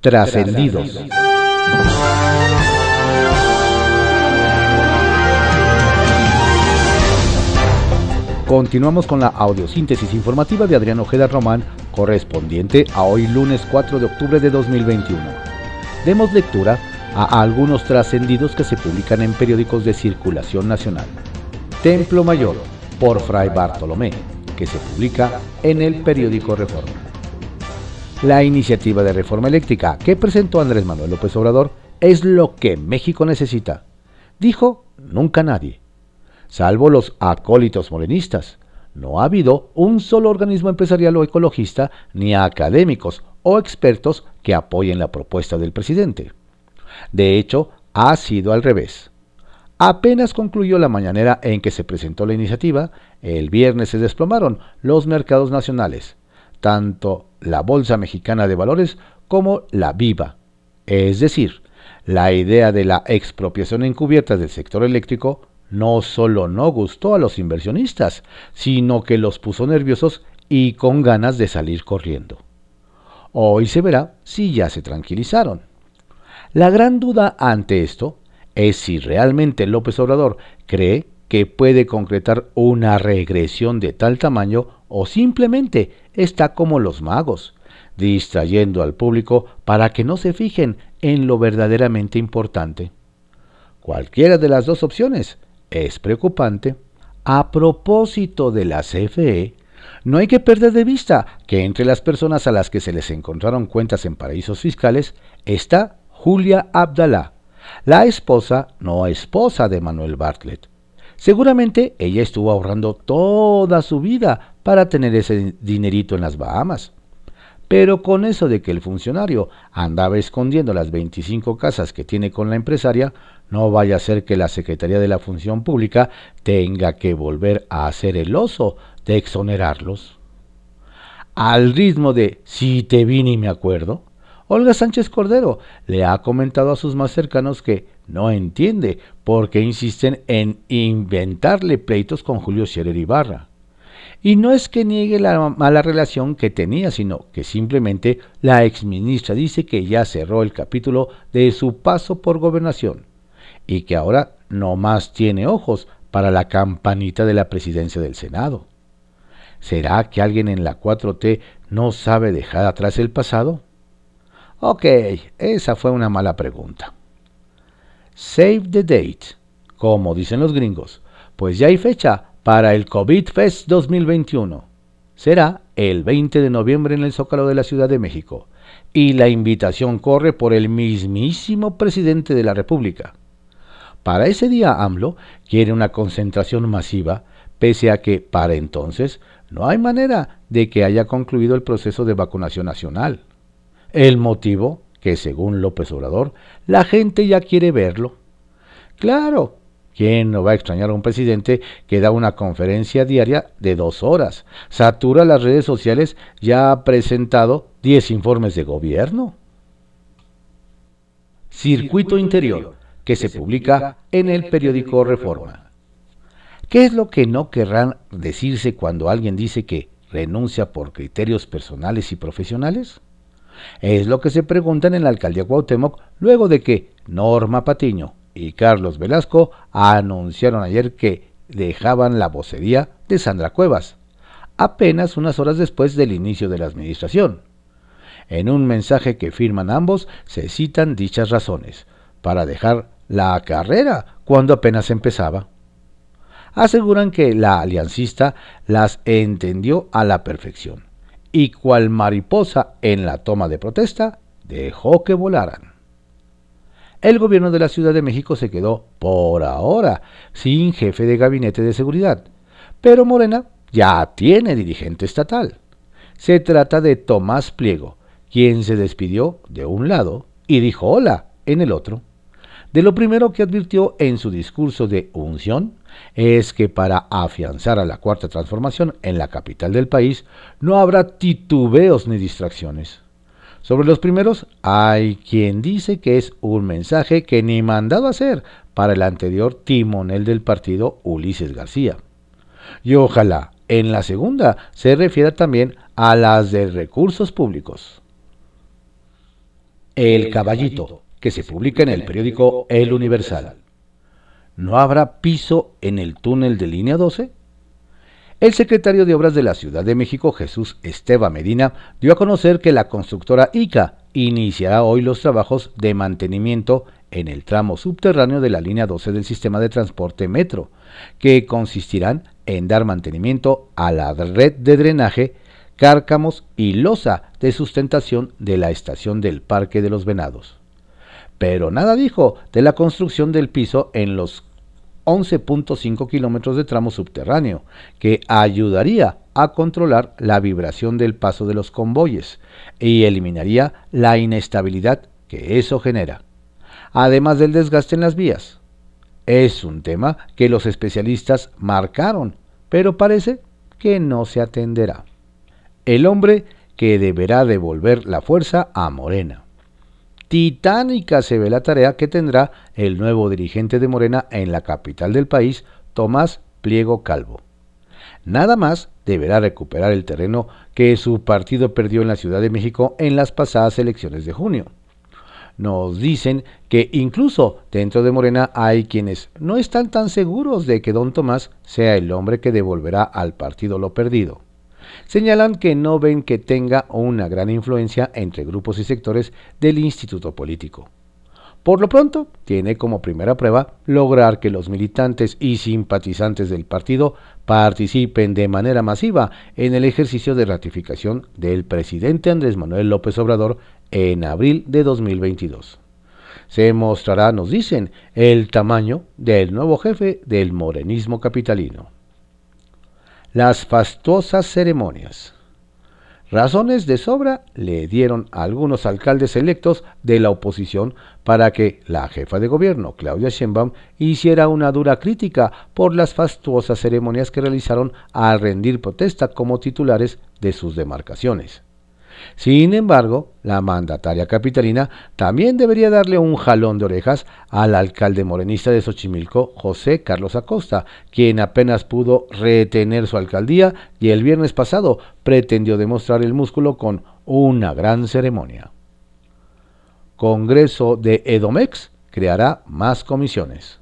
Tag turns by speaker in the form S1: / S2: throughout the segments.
S1: Trascendidos. Continuamos con la audiosíntesis informativa de Adrián Ojeda Román, correspondiente a hoy lunes 4 de octubre de 2021. Demos lectura a algunos trascendidos que se publican en periódicos de circulación nacional. Templo Mayor, por Fray Bartolomé, que se publica en el periódico Reforma. La iniciativa de reforma eléctrica que presentó Andrés Manuel López Obrador es lo que México necesita, dijo nunca nadie salvo los acólitos morenistas. No ha habido un solo organismo empresarial o ecologista, ni académicos o expertos que apoyen la propuesta del presidente. De hecho, ha sido al revés. Apenas concluyó la mañanera en que se presentó la iniciativa, el viernes se desplomaron los mercados nacionales, tanto la Bolsa Mexicana de Valores como la Viva. Es decir, la idea de la expropiación encubierta del sector eléctrico no solo no gustó a los inversionistas, sino que los puso nerviosos y con ganas de salir corriendo. Hoy se verá si ya se tranquilizaron. La gran duda ante esto es si realmente López Obrador cree que puede concretar una regresión de tal tamaño o simplemente está como los magos, distrayendo al público para que no se fijen en lo verdaderamente importante. Cualquiera de las dos opciones es preocupante. A propósito de la CFE, no hay que perder de vista que entre las personas a las que se les encontraron cuentas en paraísos fiscales está Julia Abdalá, la esposa no esposa de Manuel Bartlett. Seguramente ella estuvo ahorrando toda su vida para tener ese dinerito en las Bahamas. Pero con eso de que el funcionario andaba escondiendo las 25 casas que tiene con la empresaria, no vaya a ser que la Secretaría de la Función Pública tenga que volver a hacer el oso de exonerarlos. Al ritmo de si te vine y me acuerdo, Olga Sánchez Cordero le ha comentado a sus más cercanos que no entiende por qué insisten en inventarle pleitos con Julio Scherer Ibarra. Y no es que niegue la mala relación que tenía, sino que simplemente la exministra dice que ya cerró el capítulo de su paso por gobernación y que ahora no más tiene ojos para la campanita de la presidencia del Senado. ¿Será que alguien en la 4T no sabe dejar atrás el pasado? Ok, esa fue una mala pregunta. Save the date, como dicen los gringos, pues ya hay fecha para el COVID Fest 2021. Será el 20 de noviembre en el Zócalo de la Ciudad de México y la invitación corre por el mismísimo presidente de la República. Para ese día AMLO quiere una concentración masiva, pese a que para entonces no hay manera de que haya concluido el proceso de vacunación nacional. El motivo, que según López Obrador, la gente ya quiere verlo. Claro, ¿Quién no va a extrañar a un presidente que da una conferencia diaria de dos horas? Satura las redes sociales, ya ha presentado 10 informes de gobierno. Circuito Interior, que se publica en el periódico Reforma. ¿Qué es lo que no querrán decirse cuando alguien dice que renuncia por criterios personales y profesionales? Es lo que se preguntan en la alcaldía Cuauhtémoc luego de que Norma Patiño, y Carlos Velasco anunciaron ayer que dejaban la vocería de Sandra Cuevas, apenas unas horas después del inicio de la administración. En un mensaje que firman ambos se citan dichas razones, para dejar la carrera cuando apenas empezaba. Aseguran que la aliancista las entendió a la perfección y cual mariposa en la toma de protesta dejó que volaran el gobierno de la Ciudad de México se quedó, por ahora, sin jefe de gabinete de seguridad. Pero Morena ya tiene dirigente estatal. Se trata de Tomás Pliego, quien se despidió de un lado y dijo hola en el otro. De lo primero que advirtió en su discurso de unción es que para afianzar a la cuarta transformación en la capital del país no habrá titubeos ni distracciones. Sobre los primeros, hay quien dice que es un mensaje que ni mandado hacer para el anterior timonel del partido Ulises García. Y ojalá en la segunda se refiera también a las de recursos públicos. El Caballito, que se publica en el periódico El Universal. ¿No habrá piso en el túnel de línea 12? El secretario de Obras de la Ciudad de México, Jesús Esteba Medina, dio a conocer que la constructora ICA iniciará hoy los trabajos de mantenimiento en el tramo subterráneo de la línea 12 del sistema de transporte metro, que consistirán en dar mantenimiento a la red de drenaje, cárcamos y losa de sustentación de la estación del Parque de los Venados. Pero nada dijo de la construcción del piso en los 11.5 kilómetros de tramo subterráneo, que ayudaría a controlar la vibración del paso de los convoyes y eliminaría la inestabilidad que eso genera, además del desgaste en las vías. Es un tema que los especialistas marcaron, pero parece que no se atenderá. El hombre que deberá devolver la fuerza a Morena. Titánica se ve la tarea que tendrá el nuevo dirigente de Morena en la capital del país, Tomás Pliego Calvo. Nada más deberá recuperar el terreno que su partido perdió en la Ciudad de México en las pasadas elecciones de junio. Nos dicen que incluso dentro de Morena hay quienes no están tan seguros de que don Tomás sea el hombre que devolverá al partido lo perdido señalan que no ven que tenga una gran influencia entre grupos y sectores del instituto político. Por lo pronto, tiene como primera prueba lograr que los militantes y simpatizantes del partido participen de manera masiva en el ejercicio de ratificación del presidente Andrés Manuel López Obrador en abril de 2022. Se mostrará, nos dicen, el tamaño del nuevo jefe del morenismo capitalino las fastuosas ceremonias. Razones de sobra le dieron a algunos alcaldes electos de la oposición para que la jefa de gobierno, Claudia Sheinbaum, hiciera una dura crítica por las fastuosas ceremonias que realizaron al rendir protesta como titulares de sus demarcaciones. Sin embargo, la mandataria capitalina también debería darle un jalón de orejas al alcalde morenista de Xochimilco, José Carlos Acosta, quien apenas pudo retener su alcaldía y el viernes pasado pretendió demostrar el músculo con una gran ceremonia. Congreso de Edomex creará más comisiones.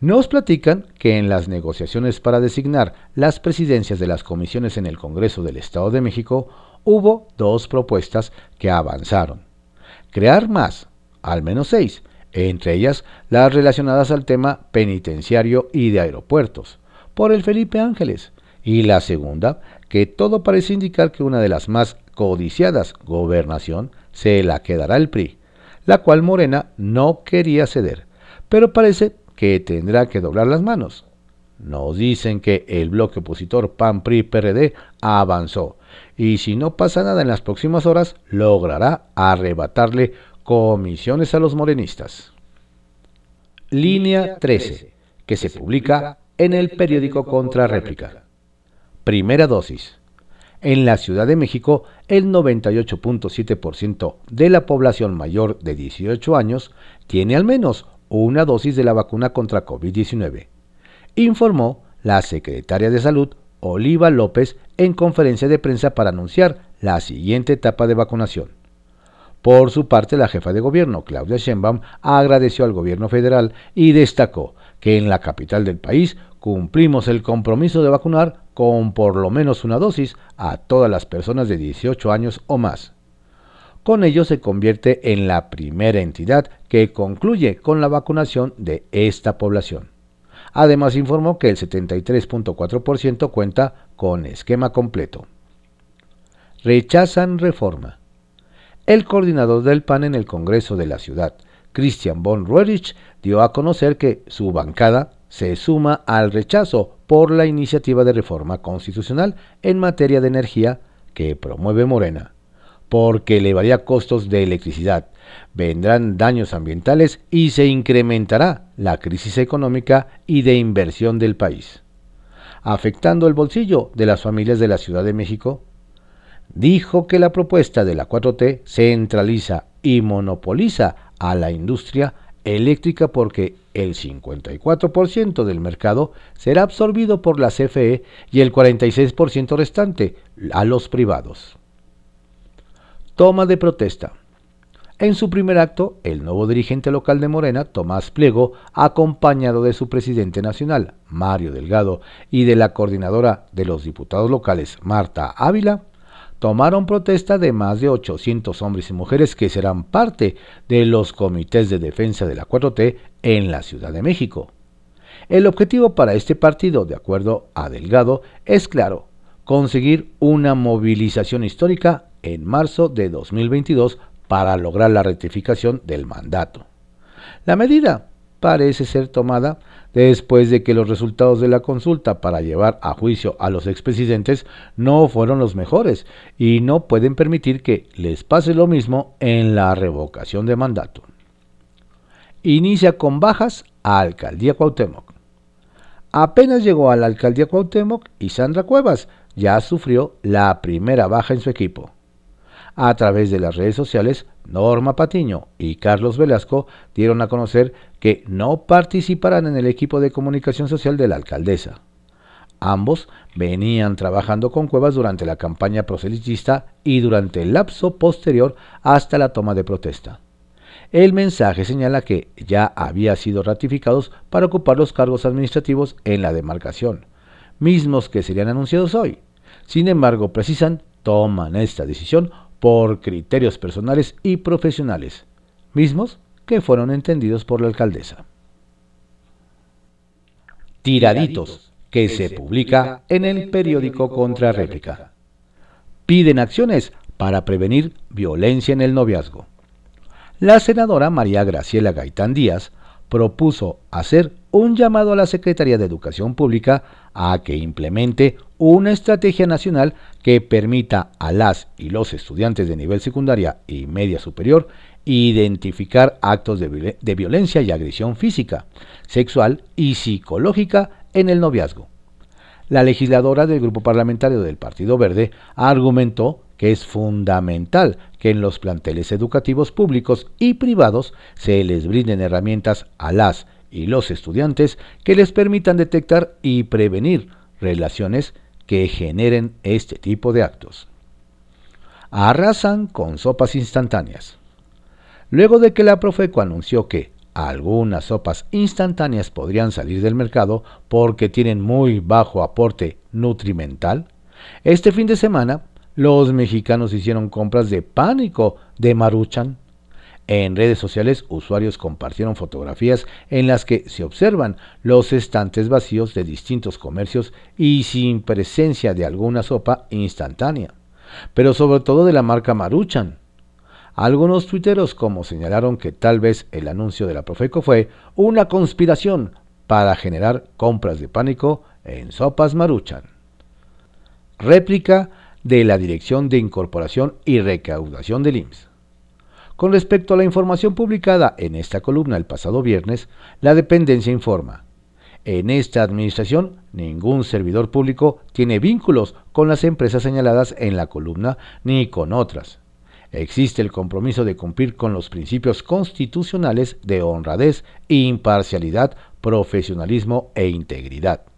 S1: Nos platican que en las negociaciones para designar las presidencias de las comisiones en el Congreso del Estado de México, hubo dos propuestas que avanzaron. Crear más, al menos seis, entre ellas las relacionadas al tema penitenciario y de aeropuertos, por el Felipe Ángeles, y la segunda, que todo parece indicar que una de las más codiciadas, gobernación, se la quedará el PRI, la cual Morena no quería ceder, pero parece que tendrá que doblar las manos. Nos dicen que el bloque opositor PAN-PRI-PRD avanzó y si no pasa nada en las próximas horas, logrará arrebatarle comisiones a los morenistas. Línea 13, que se publica en el periódico Contrarréplica. Primera dosis. En la Ciudad de México, el 98.7% de la población mayor de 18 años tiene al menos una dosis de la vacuna contra COVID-19, informó la secretaria de Salud Oliva López en conferencia de prensa para anunciar la siguiente etapa de vacunación. Por su parte, la jefa de gobierno, Claudia Sheinbaum, agradeció al gobierno federal y destacó que en la capital del país cumplimos el compromiso de vacunar con por lo menos una dosis a todas las personas de 18 años o más. Con ello se convierte en la primera entidad que concluye con la vacunación de esta población. Además informó que el 73.4% cuenta con esquema completo. Rechazan reforma. El coordinador del PAN en el Congreso de la Ciudad, Christian von Roerich, dio a conocer que su bancada se suma al rechazo por la iniciativa de reforma constitucional en materia de energía que promueve Morena, porque elevaría costos de electricidad, vendrán daños ambientales y se incrementará la crisis económica y de inversión del país, afectando el bolsillo de las familias de la Ciudad de México. Dijo que la propuesta de la 4T centraliza y monopoliza a la industria eléctrica porque el 54% del mercado será absorbido por la CFE y el 46% restante a los privados. Toma de protesta. En su primer acto, el nuevo dirigente local de Morena, Tomás Pliego, acompañado de su presidente nacional, Mario Delgado, y de la coordinadora de los diputados locales, Marta Ávila, tomaron protesta de más de 800 hombres y mujeres que serán parte de los comités de defensa de la 4T en la Ciudad de México. El objetivo para este partido, de acuerdo a Delgado, es claro, conseguir una movilización histórica en marzo de 2022 para lograr la rectificación del mandato. La medida parece ser tomada después de que los resultados de la consulta para llevar a juicio a los expresidentes no fueron los mejores y no pueden permitir que les pase lo mismo en la revocación de mandato. Inicia con bajas a Alcaldía Cuauhtémoc. Apenas llegó a la Alcaldía Cuauhtémoc y Sandra Cuevas ya sufrió la primera baja en su equipo. A través de las redes sociales, Norma Patiño y Carlos Velasco dieron a conocer que no participarán en el equipo de comunicación social de la alcaldesa. Ambos venían trabajando con Cuevas durante la campaña proselitista y durante el lapso posterior hasta la toma de protesta. El mensaje señala que ya había sido ratificados para ocupar los cargos administrativos en la demarcación, mismos que serían anunciados hoy. Sin embargo, precisan, toman esta decisión por criterios personales y profesionales, mismos que fueron entendidos por la alcaldesa. Tiraditos, que se publica en el periódico Contrarréplica. Piden acciones para prevenir violencia en el noviazgo. La senadora María Graciela Gaitán Díaz propuso hacer un llamado a la Secretaría de Educación Pública a que implemente una estrategia nacional que permita a las y los estudiantes de nivel secundaria y media superior identificar actos de, violencia y agresión física, sexual y psicológica en el noviazgo. La legisladora del Grupo Parlamentario del Partido Verde argumentó que es fundamental que en los planteles educativos públicos y privados se les brinden herramientas a las y los estudiantes que les permitan detectar y prevenir relaciones que generen este tipo de actos. Arrasan con sopas instantáneas. Luego de que la Profeco anunció que algunas sopas instantáneas podrían salir del mercado porque tienen muy bajo aporte nutrimental, este fin de semana los mexicanos hicieron compras de pánico de Maruchan. En redes sociales, usuarios compartieron fotografías en las que se observan los estantes vacíos de distintos comercios y sin presencia de alguna sopa instantánea, pero sobre todo de la marca Maruchan. Algunos tuiteros como señalaron que tal vez el anuncio de la Profeco fue una conspiración para generar compras de pánico en sopas Maruchan. Réplica de la Dirección de Incorporación y Recaudación del IMSS. Con respecto a la información publicada en esta columna el pasado viernes, la dependencia informa. En esta administración, ningún servidor público tiene vínculos con las empresas señaladas en la columna ni con otras. Existe el compromiso de cumplir con los principios constitucionales de honradez, imparcialidad, profesionalismo e integridad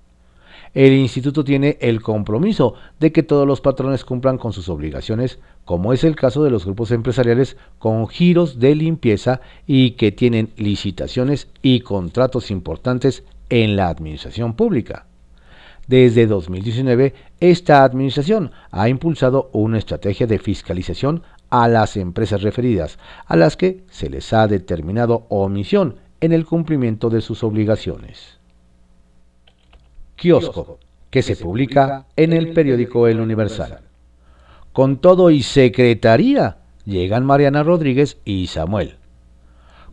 S1: el instituto tiene el compromiso de que todos los patrones cumplan con sus obligaciones, como es el caso de los grupos empresariales con giros de limpieza y que tienen licitaciones y contratos importantes en la administración pública. Desde 2019, esta administración ha impulsado una estrategia de fiscalización a las empresas referidas, a las que se les ha determinado omisión en el cumplimiento de sus obligaciones. Que se publica en el periódico El Universal. Con todo y secretaría, llegan Mariana Rodríguez y Samuel.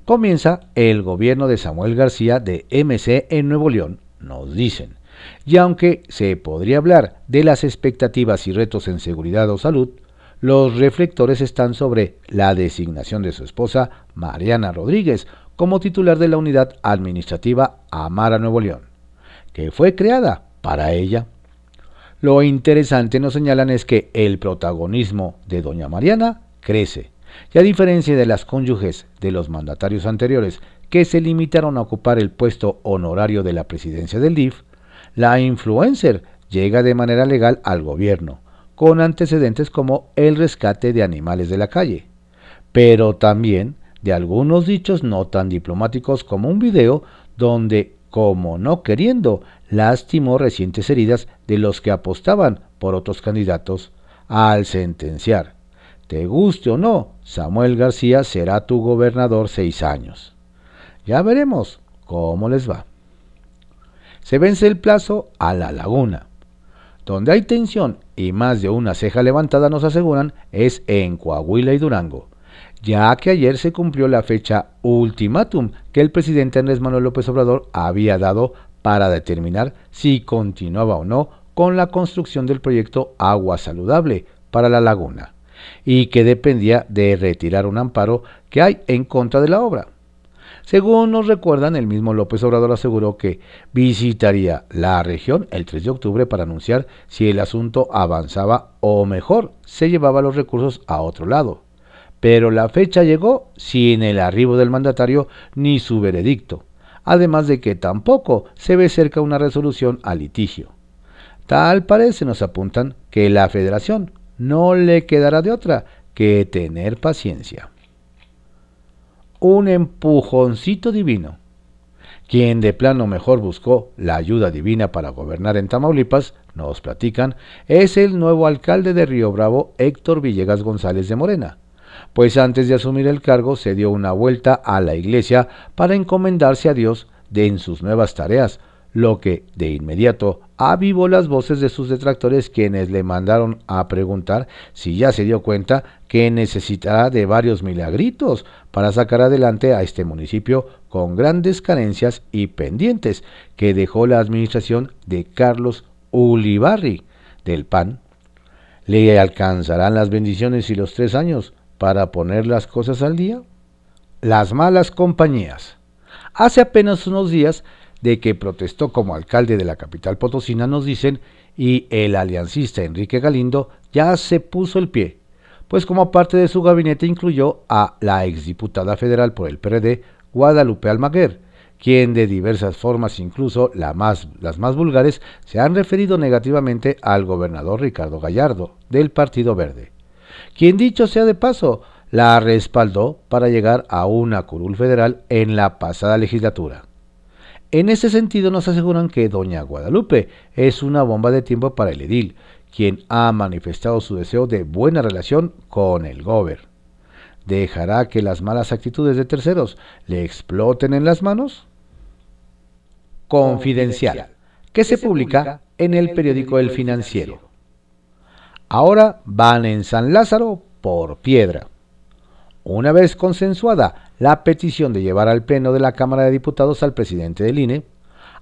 S1: Comienza el gobierno de Samuel García de MC en Nuevo León, nos dicen. Y aunque se podría hablar de las expectativas y retos en seguridad o salud, los reflectores están sobre la designación de su esposa, Mariana Rodríguez, como titular de la unidad administrativa Amara Nuevo León que fue creada para ella. Lo interesante nos señalan es que el protagonismo de doña Mariana crece, y a diferencia de las cónyuges de los mandatarios anteriores que se limitaron a ocupar el puesto honorario de la presidencia del DIF, la influencer llega de manera legal al gobierno, con antecedentes como el rescate de animales de la calle. pero también de algunos dichos no tan diplomáticos como un video donde, como no queriendo, lastimó recientes heridas de los que apostaban por otros candidatos al sentenciar. Te guste o no, Samuel García será tu gobernador seis años. Ya veremos cómo les va. Se vence el plazo a la laguna. Donde hay tensión y más de una ceja levantada nos aseguran es en Coahuila y Durango ya que ayer se cumplió la fecha ultimátum que el presidente Andrés Manuel López Obrador había dado para determinar si continuaba o no con la construcción del proyecto Agua Saludable para la laguna, y que dependía de retirar un amparo que hay en contra de la obra. Según nos recuerdan, el mismo López Obrador aseguró que visitaría la región el 3 de octubre para anunciar si el asunto avanzaba o mejor se llevaba los recursos a otro lado pero la fecha llegó sin el arribo del mandatario ni su veredicto, además de que tampoco se ve cerca una resolución al litigio. Tal parece, nos apuntan, que la federación no le quedará de otra que tener paciencia. Un empujoncito divino. Quien de plano mejor buscó la ayuda divina para gobernar en Tamaulipas, nos platican, es el nuevo alcalde de Río Bravo, Héctor Villegas González de Morena, pues antes de asumir el cargo se dio una vuelta a la iglesia para encomendarse a Dios de en sus nuevas tareas, lo que de inmediato avivó las voces de sus detractores quienes le mandaron a preguntar si ya se dio cuenta que necesitará de varios milagritos para sacar adelante a este municipio con grandes carencias y pendientes que dejó la administración de Carlos Ulibarri del PAN. ¿Le alcanzarán las bendiciones y los tres años para poner las cosas al día? Las malas compañías. Hace apenas unos días de que protestó como alcalde de la capital potosina, nos dicen, y el aliancista Enrique Galindo ya se puso el pie, pues como parte de su gabinete incluyó a la exdiputada federal por el PRD, Guadalupe Almaguer, quien de diversas formas, incluso las más vulgares, se han referido negativamente al gobernador Ricardo Gallardo, del Partido Verde quien dicho sea de paso, la respaldó para llegar a una curul federal en la pasada legislatura. En ese sentido nos aseguran que doña Guadalupe es una bomba de tiempo para el edil, quien ha manifestado su deseo de buena relación con el gober. ¿Dejará que las malas actitudes de terceros le exploten en las manos? Confidencial, que se publica en el periódico El Financiero. Ahora van en San Lázaro por piedra. Una vez consensuada la petición de llevar al Pleno de la Cámara de Diputados al presidente del INE,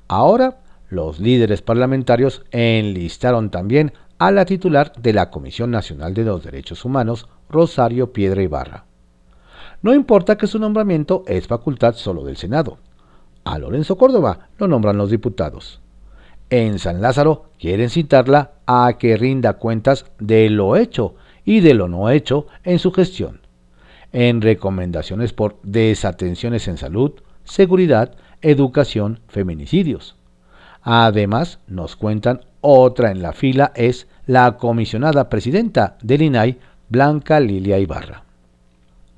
S1: ahora los líderes parlamentarios enlistaron también a la titular de la Comisión Nacional de los Derechos Humanos, Rosario Piedra Ibarra. No importa que su nombramiento es facultad solo del Senado. A Lorenzo Córdoba lo nombran los diputados. En San Lázaro quieren citarla a que rinda cuentas de lo hecho y de lo no hecho en su gestión, en recomendaciones por desatenciones en salud, seguridad, educación, feminicidios. Además, nos cuentan otra en la fila es la comisionada presidenta del INAI, Blanca Lilia Ibarra.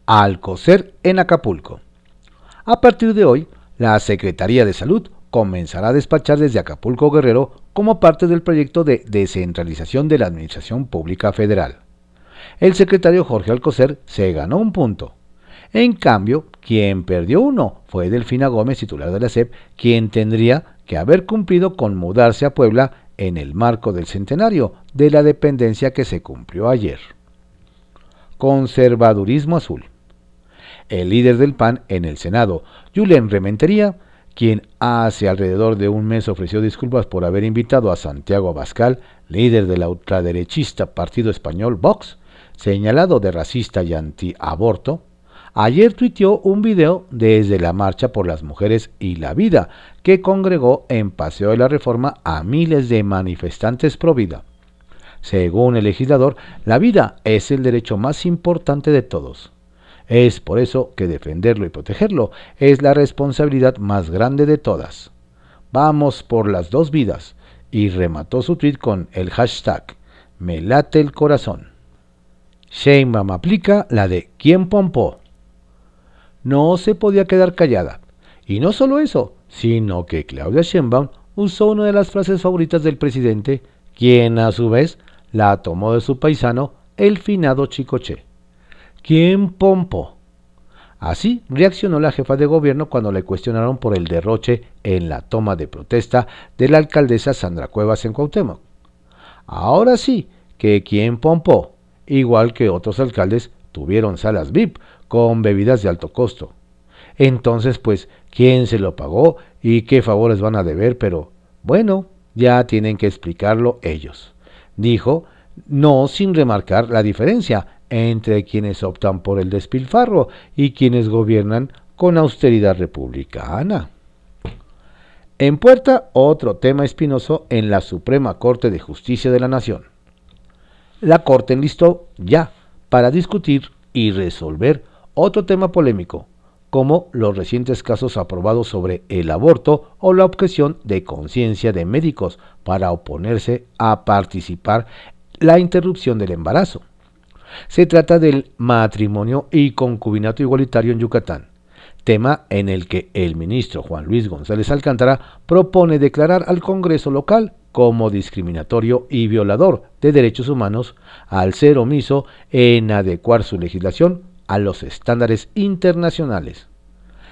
S1: Alcocer en Acapulco. A partir de hoy, la Secretaría de Salud comenzará a despachar desde Acapulco Guerrero como parte del proyecto de descentralización de la Administración Pública Federal. El secretario Jorge Alcocer se ganó un punto. En cambio, quien perdió uno fue Delfina Gómez, titular de la SEP, quien tendría que haber cumplido con mudarse a Puebla en el marco del centenario de la dependencia que se cumplió ayer. Conservadurismo azul. El líder del PAN en el Senado, Julen Rementería, quien hace alrededor de un mes ofreció disculpas por haber invitado a Santiago Abascal, líder de la ultraderechista Partido Español Vox, señalado de racista y antiaborto, ayer tuiteó un video desde la Marcha por las Mujeres y la Vida, que congregó en Paseo de la Reforma a miles de manifestantes pro vida. Según el legislador, la vida es el derecho más importante de todos. Es por eso que defenderlo y protegerlo es la responsabilidad más grande de todas. Vamos por las dos vidas. Y remató su tweet con el hashtag Me late el corazón. Sheinbaum aplica la de ¿quién pompó? No se podía quedar callada. Y no solo eso, sino que Claudia Sheinbaum usó una de las frases favoritas del presidente, quien a su vez la tomó de su paisano, el finado Chicoche. ¿Quién pompó? Así reaccionó la jefa de gobierno cuando le cuestionaron por el derroche en la toma de protesta de la alcaldesa Sandra Cuevas en Cuauhtémoc. Ahora sí, que quien pompó, igual que otros alcaldes, tuvieron salas VIP con bebidas de alto costo. Entonces, pues, ¿quién se lo pagó y qué favores van a deber? Pero, bueno, ya tienen que explicarlo ellos. Dijo, no sin remarcar la diferencia entre quienes optan por el despilfarro y quienes gobiernan con austeridad republicana. En puerta, otro tema espinoso en la Suprema Corte de Justicia de la Nación. La Corte enlistó ya para discutir y resolver otro tema polémico, como los recientes casos aprobados sobre el aborto o la objeción de conciencia de médicos para oponerse a participar la interrupción del embarazo. Se trata del matrimonio y concubinato igualitario en Yucatán, tema en el que el ministro Juan Luis González Alcántara propone declarar al Congreso local como discriminatorio y violador de derechos humanos al ser omiso en adecuar su legislación a los estándares internacionales.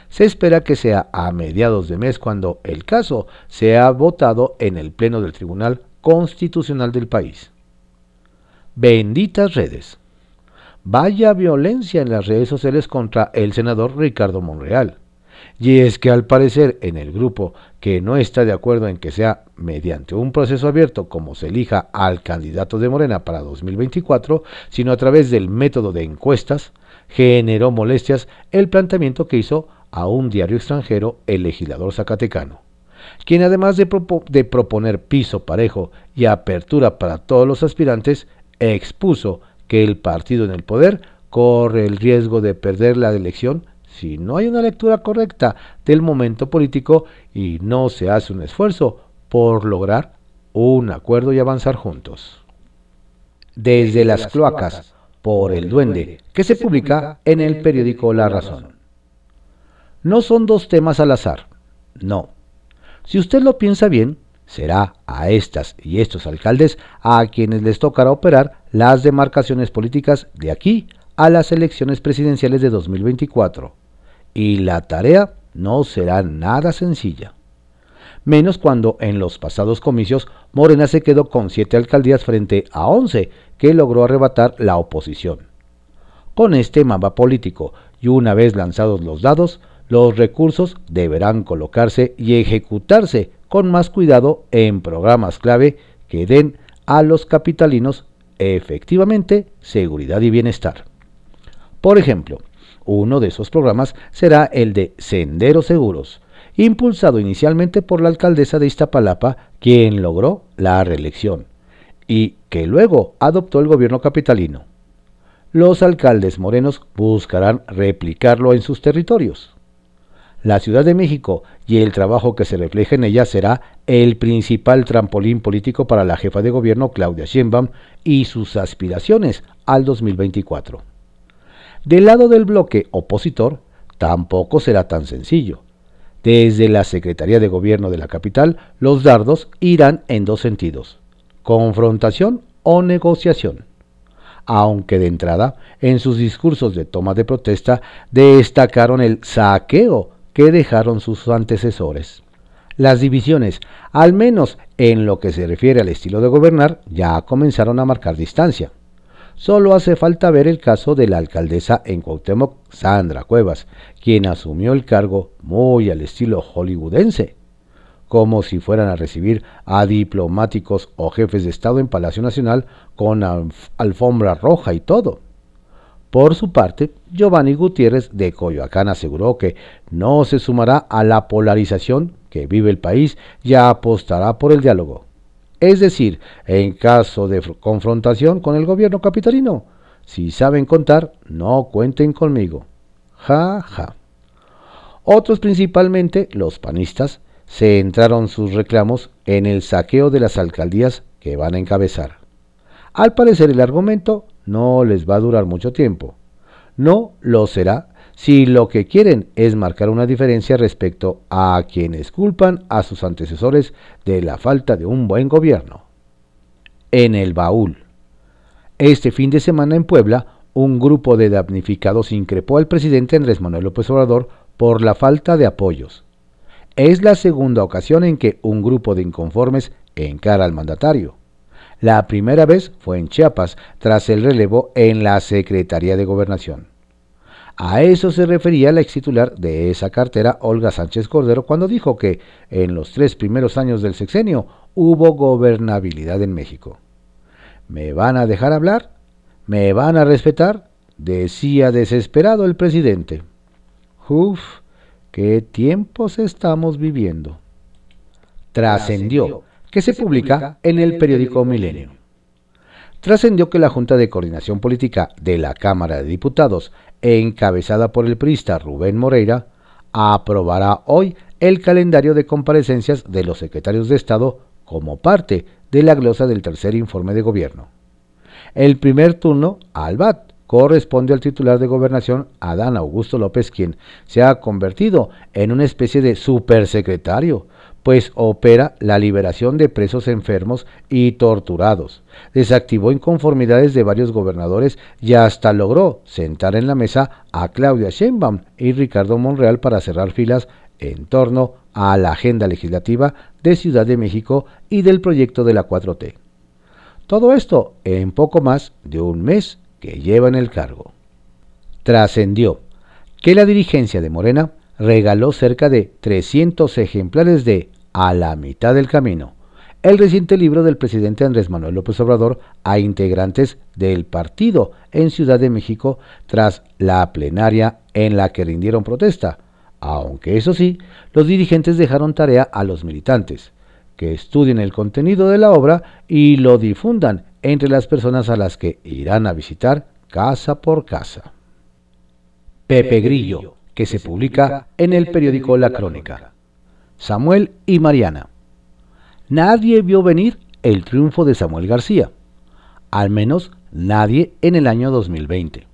S1: Se espera que sea a mediados de mes cuando el caso sea votado en el Pleno del Tribunal Constitucional del país. Benditas redes. Vaya violencia en las redes sociales contra el senador Ricardo Monreal. Y es que al parecer en el grupo que no está de acuerdo en que sea mediante un proceso abierto como se elija al candidato de Morena para 2024, sino a través del método de encuestas, generó molestias el planteamiento que hizo a un diario extranjero el legislador zacatecano, quien además de, de proponer piso parejo y apertura para todos los aspirantes, expuso que el partido en el poder corre el riesgo de perder la elección si no hay una lectura correcta del momento político y no se hace un esfuerzo por lograr un acuerdo y avanzar juntos. Desde las cloacas, por el duende, que se publica en el periódico La Razón. No son dos temas al azar, no. Si usted lo piensa bien, será a estas y estos alcaldes a quienes les tocará operar las demarcaciones políticas de aquí a las elecciones presidenciales de 2024. Y la tarea no será nada sencilla. Menos cuando en los pasados comicios Morena se quedó con siete alcaldías frente a once que logró arrebatar la oposición. Con este mapa político y una vez lanzados los dados, los recursos deberán colocarse y ejecutarse con más cuidado en programas clave que den a los capitalinos efectivamente seguridad y bienestar. Por ejemplo, uno de esos programas será el de Senderos Seguros, impulsado inicialmente por la alcaldesa de Iztapalapa, quien logró la reelección, y que luego adoptó el gobierno capitalino. Los alcaldes morenos buscarán replicarlo en sus territorios. La Ciudad de México y el trabajo que se refleja en ella será el principal trampolín político para la jefa de gobierno Claudia Sheinbaum y sus aspiraciones al 2024. Del lado del bloque opositor, tampoco será tan sencillo. Desde la Secretaría de Gobierno de la capital, los dardos irán en dos sentidos, confrontación o negociación aunque de entrada, en sus discursos de toma de protesta, destacaron el saqueo que dejaron sus antecesores. Las divisiones, al menos en lo que se refiere al estilo de gobernar, ya comenzaron a marcar distancia. Solo hace falta ver el caso de la alcaldesa en Cuauhtémoc, Sandra Cuevas, quien asumió el cargo muy al estilo hollywoodense, como si fueran a recibir a diplomáticos o jefes de Estado en Palacio Nacional con alfombra roja y todo. Por su parte, Giovanni Gutiérrez de Coyoacán aseguró que no se sumará a la polarización que vive el país y apostará por el diálogo. Es decir, en caso de confrontación con el gobierno capitalino, si saben contar, no cuenten conmigo. Ja, ja. Otros, principalmente los panistas, centraron sus reclamos en el saqueo de las alcaldías que van a encabezar. Al parecer el argumento no les va a durar mucho tiempo. No lo será si lo que quieren es marcar una diferencia respecto a quienes culpan a sus antecesores de la falta de un buen gobierno. En el baúl. Este fin de semana en Puebla, un grupo de damnificados increpó al presidente Andrés Manuel López Obrador por la falta de apoyos. Es la segunda ocasión en que un grupo de inconformes encara al mandatario. La primera vez fue en Chiapas, tras el relevo en la Secretaría de Gobernación. A eso se refería la ex titular de esa cartera, Olga Sánchez Cordero, cuando dijo que en los tres primeros años del sexenio hubo gobernabilidad en México. ¿Me van a dejar hablar? ¿Me van a respetar? decía desesperado el presidente. Uf, qué tiempos estamos viviendo. Trascendió que se publica en el periódico Milenio. Trascendió que la Junta de Coordinación Política de la Cámara de Diputados, encabezada por el priista Rubén Moreira, aprobará hoy el calendario de comparecencias de los secretarios de Estado como parte de la glosa del tercer informe de gobierno. El primer turno, al BAT, corresponde al titular de gobernación, Adán Augusto López, quien se ha convertido en una especie de supersecretario, pues opera la liberación de presos enfermos y torturados, desactivó inconformidades de varios gobernadores y hasta logró sentar en la mesa a Claudia Sheinbaum y Ricardo Monreal para cerrar filas en torno a la agenda legislativa de Ciudad de México y del proyecto de la 4T. Todo esto en poco más de un mes que lleva en el cargo. Trascendió que la dirigencia de Morena regaló cerca de 300 ejemplares de A la mitad del camino, el reciente libro del presidente Andrés Manuel López Obrador a integrantes del partido en Ciudad de México tras la plenaria en la que rindieron protesta, aunque eso sí, los dirigentes dejaron tarea a los militantes, que estudien el contenido de la obra y lo difundan entre las personas a las que irán a visitar casa por casa. Pepe Grillo que se publica en el periódico La Crónica. Samuel y Mariana. Nadie vio venir el triunfo de Samuel García, al menos nadie en el año 2020.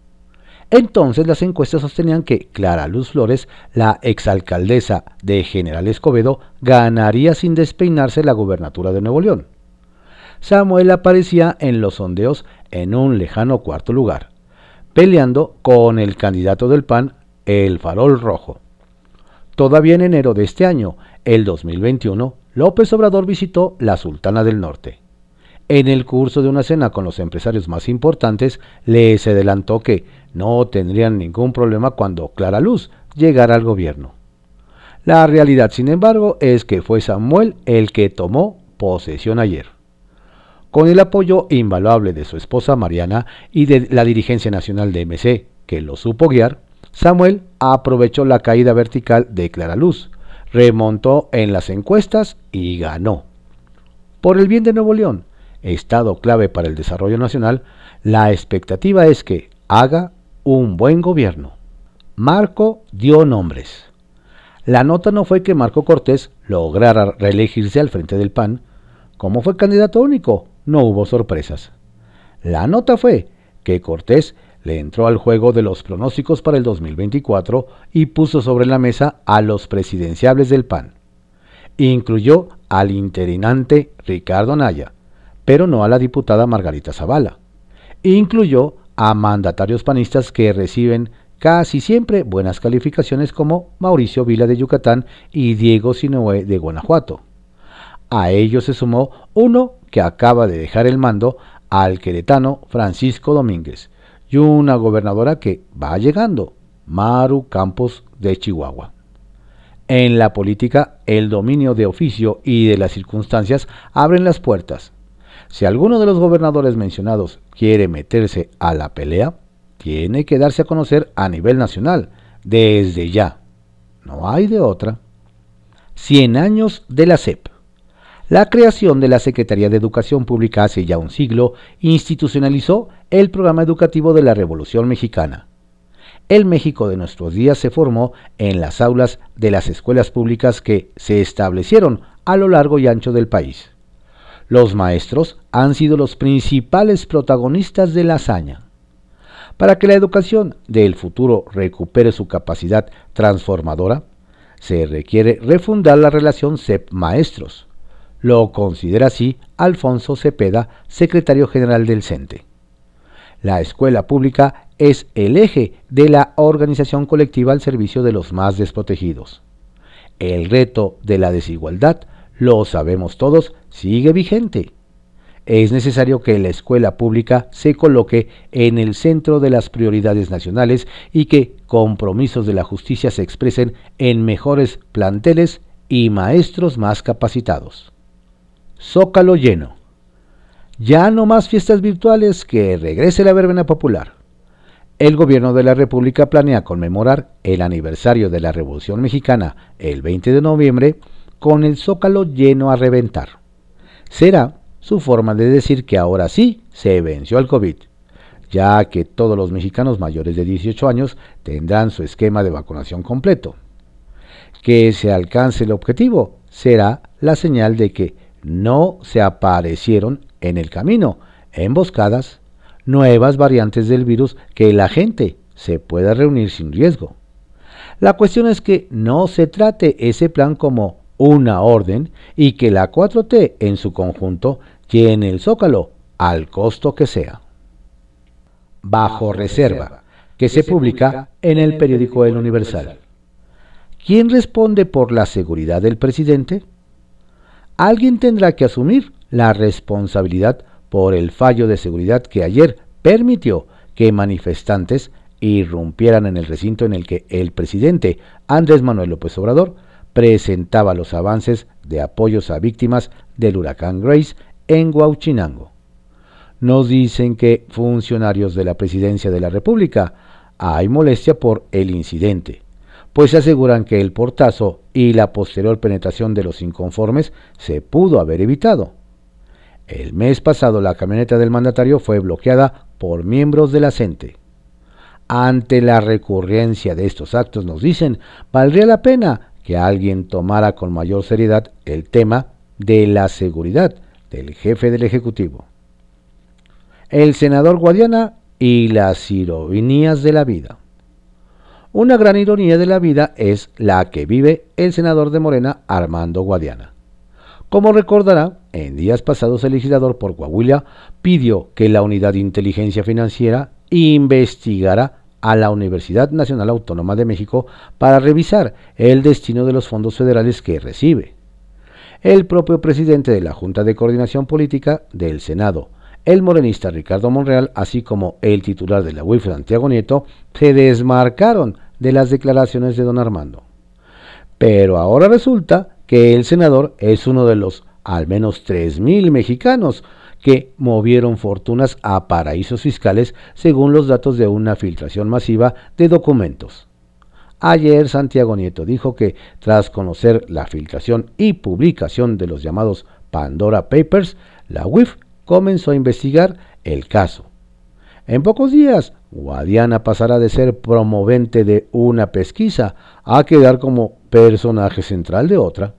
S1: Entonces las encuestas sostenían que Clara Luz Flores, la exalcaldesa de General Escobedo, ganaría sin despeinarse la gubernatura de Nuevo León. Samuel aparecía en los sondeos en un lejano cuarto lugar, peleando con el candidato del PAN, el Farol Rojo. Todavía en enero de este año, el 2021, López Obrador visitó la Sultana del Norte. En el curso de una cena con los empresarios más importantes, les adelantó que no tendrían ningún problema cuando Clara Luz llegara al gobierno. La realidad, sin embargo, es que fue Samuel el que tomó posesión ayer. Con el apoyo invaluable de su esposa Mariana y de la dirigencia nacional de MC, que lo supo guiar, Samuel aprovechó la caída vertical de Clara Luz, remontó en las encuestas y ganó. Por el bien de Nuevo León, estado clave para el desarrollo nacional, la expectativa es que haga un buen gobierno. Marco dio nombres. La nota no fue que Marco Cortés lograra reelegirse al frente del PAN. Como fue candidato único, no hubo sorpresas. La nota fue que Cortés le entró al juego de los pronósticos para el 2024 y puso sobre la mesa a los presidenciables del PAN. Incluyó al interinante Ricardo Naya, pero no a la diputada Margarita Zavala. Incluyó a mandatarios panistas que reciben casi siempre buenas calificaciones como Mauricio Vila de Yucatán y Diego Sinoé de Guanajuato. A ellos se sumó uno que acaba de dejar el mando al queretano Francisco Domínguez, una gobernadora que va llegando, Maru Campos de Chihuahua. En la política, el dominio de oficio y de las circunstancias abren las puertas. Si alguno de los gobernadores mencionados quiere meterse a la pelea, tiene que darse a conocer a nivel nacional, desde ya. No hay de otra. 100 años de la SEP. La creación de la Secretaría de Educación Pública hace ya un siglo institucionalizó el programa educativo de la Revolución Mexicana. El México de nuestros días se formó en las aulas de las escuelas públicas que se establecieron a lo largo y ancho del país. Los maestros han sido los principales protagonistas de la hazaña. Para que la educación del futuro recupere su capacidad transformadora, se requiere refundar la relación CEP-maestros. Lo considera así Alfonso Cepeda, secretario general del CENTE. La escuela pública es el eje de la organización colectiva al servicio de los más desprotegidos. El reto de la desigualdad, lo sabemos todos, sigue vigente es necesario que la escuela pública se coloque en el centro de las prioridades nacionales y que compromisos de la justicia se expresen en mejores planteles y maestros más capacitados. Zócalo lleno. Ya no más fiestas virtuales, que regrese la verbena popular. El gobierno de la República planea conmemorar el aniversario de la Revolución Mexicana el 20 de noviembre con el Zócalo lleno a reventar. Será su forma de decir que ahora sí se venció al COVID, ya que todos los mexicanos mayores de 18 años tendrán su esquema de vacunación completo. Que se alcance el objetivo será la señal de que no se aparecieron en el camino emboscadas nuevas variantes del virus que la gente se pueda reunir sin riesgo. La cuestión es que no se trate ese plan como una orden y que la 4T en su conjunto llene el zócalo al costo que sea. Bajo reserva, que se publica en el periódico El Universal. ¿Quién responde por la seguridad del presidente? Alguien tendrá que asumir la responsabilidad por el fallo de seguridad que ayer permitió que manifestantes irrumpieran en el recinto en el que el presidente Andrés Manuel López Obrador presentaba los avances de apoyos a víctimas del huracán Grace en Huauchinango. Nos dicen que funcionarios de la Presidencia de la República hay molestia por el incidente, pues aseguran que el portazo y la posterior penetración de los inconformes se pudo haber evitado. El mes pasado la camioneta del mandatario fue bloqueada por miembros de la. Ante la recurrencia de estos actos, nos dicen, valdría la pena que alguien tomara con mayor seriedad el tema de la seguridad del jefe del Ejecutivo. El senador Guadiana y las ironías de la vida. Una gran ironía de la vida es la que vive el senador de Morena, Armando Guadiana. Como recordará, en días pasados el legislador por Coahuila pidió que la Unidad de Inteligencia Financiera investigara a la Universidad Nacional Autónoma de México para revisar el destino de los fondos federales que recibe el propio presidente de la Junta de Coordinación Política del Senado, el morenista Ricardo Monreal, así como el titular de la UIF, Santiago Nieto, se desmarcaron de las declaraciones de don Armando. Pero ahora resulta que el senador es uno de los al menos 3.000 mexicanos que movieron fortunas a paraísos fiscales según los datos de una filtración masiva de documentos. Ayer Santiago Nieto dijo que tras conocer la filtración y publicación de los llamados Pandora Papers, la UIF comenzó a investigar el caso. En pocos días, Guadiana pasará de ser promovente de una pesquisa a quedar como personaje central de otra.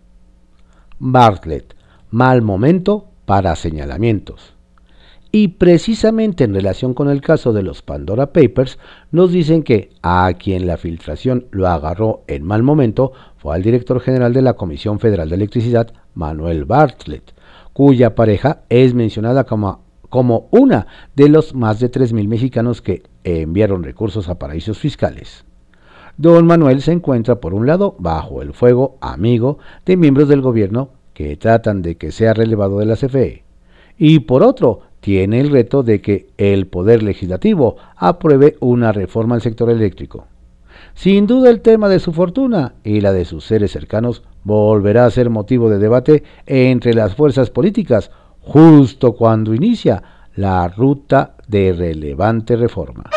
S1: Bartlett, mal momento para señalamientos. Y precisamente en relación con el caso de los Pandora Papers, nos dicen que a quien la filtración lo agarró en mal momento fue al director general de la Comisión Federal de Electricidad, Manuel Bartlett, cuya pareja es mencionada como, como una de los más de 3.000 mexicanos que enviaron recursos a paraísos fiscales. Don Manuel se encuentra, por un lado, bajo el fuego amigo de miembros del gobierno que tratan de que sea relevado de la CFE, y por otro, tiene el reto de que el Poder Legislativo apruebe una reforma al sector eléctrico. Sin duda el tema de su fortuna y la de sus seres cercanos volverá a ser motivo de debate entre las fuerzas políticas justo cuando inicia la ruta de relevante reforma.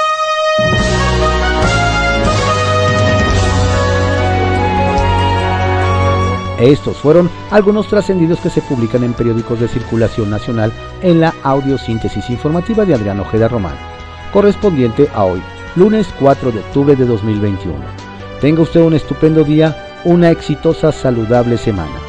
S1: Estos fueron algunos trascendidos que se publican en periódicos de circulación nacional en la audiosíntesis informativa de Adrián Ojeda Román, correspondiente a hoy, lunes 4 de octubre de 2021. Tenga usted un estupendo día, una exitosa, saludable semana.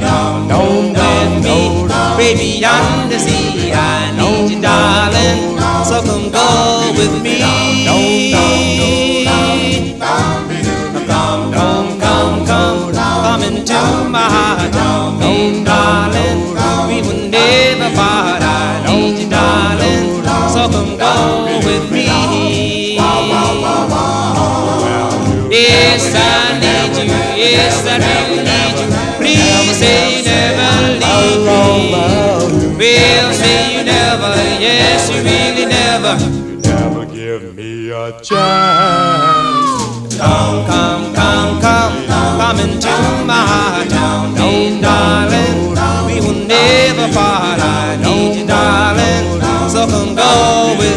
S2: Baby, come home with me. Baby, beyond the sea, I need you, darling. So come go with me. Come, come, come, come, come into my heart. Come, darling, we will never part. I need you, darling. So come go with me. Yes, I need you. Yes, I really need you. Please say you never leave me. Well, say you never. Yes, you really never.
S3: Never give me a chance.
S2: Come, come, come, come, come into my heart. No, darling, we will never part. I need you, darling. So come go with